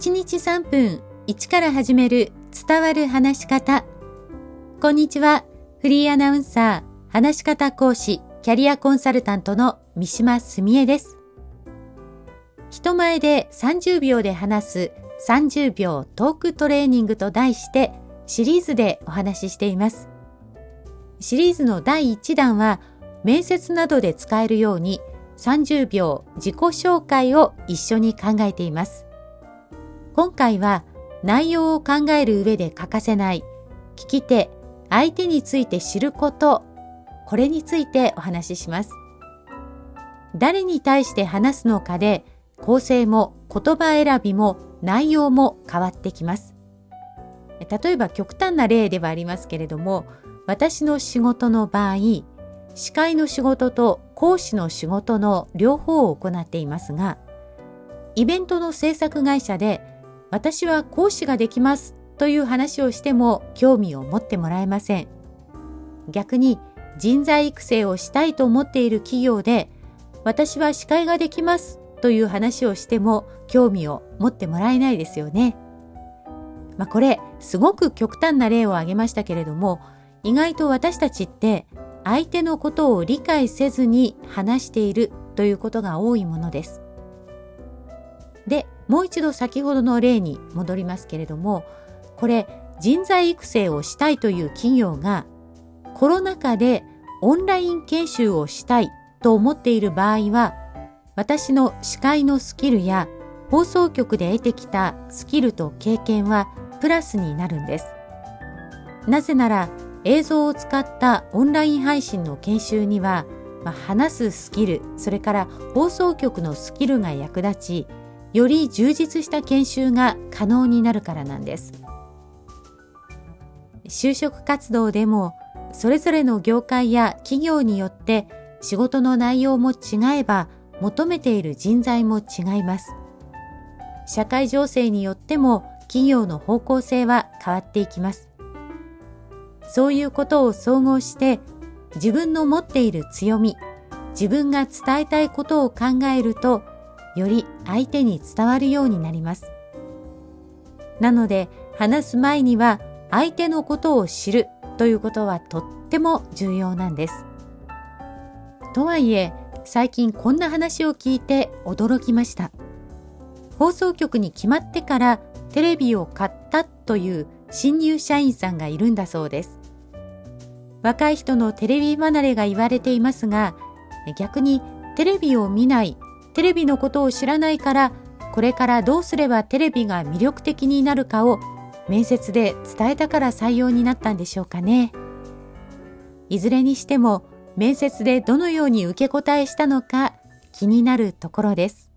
1日3分1から始める伝わる話し方。こんにちは。フリーアナウンサー、話し方講師、キャリアコンサルタントの三島澄江です。人前で30秒で話す30秒トークトレーニングと題してシリーズでお話ししています。シリーズの第1弾は面接などで使えるように30秒自己紹介を一緒に考えています。今回は内容を考える上で欠かせない聞き手、相手について知ること、これについてお話しします。誰に対して話すのかで構成も言葉選びも内容も変わってきます。例えば極端な例ではありますけれども、私の仕事の場合、司会の仕事と講師の仕事の両方を行っていますが、イベントの制作会社で私は講師ができますという話をしても興味を持ってもらえません。逆に人材育成をしたいと思っている企業で私は司会ができますという話をしても興味を持ってもらえないですよね。まあ、これすごく極端な例を挙げましたけれども意外と私たちって相手のことを理解せずに話しているということが多いものです。で、もう一度先ほどの例に戻りますけれども、これ人材育成をしたいという企業がコロナ禍でオンライン研修をしたいと思っている場合は、私の司会のスキルや放送局で得てきたスキルと経験はプラスになるんです。なぜなら映像を使ったオンライン配信の研修には、まあ、話すスキル、それから放送局のスキルが役立ち、より充実した研修が可能になるからなんです。就職活動でも、それぞれの業界や企業によって仕事の内容も違えば求めている人材も違います。社会情勢によっても企業の方向性は変わっていきます。そういうことを総合して自分の持っている強み、自分が伝えたいことを考えると、より相手に伝わるようになります。なので、話す前には相手のことを知るということはとっても重要なんです。とはいえ、最近こんな話を聞いて驚きました。放送局に決まってからテレビを買ったという新入社員さんがいるんだそうです。若い人のテレビ離れが言われていますが、逆にテレビを見ない、テレビのことを知らないから、これからどうすればテレビが魅力的になるかを面接で伝えたから採用になったんでしょうかね。いずれにしても面接でどのように受け答えしたのか気になるところです。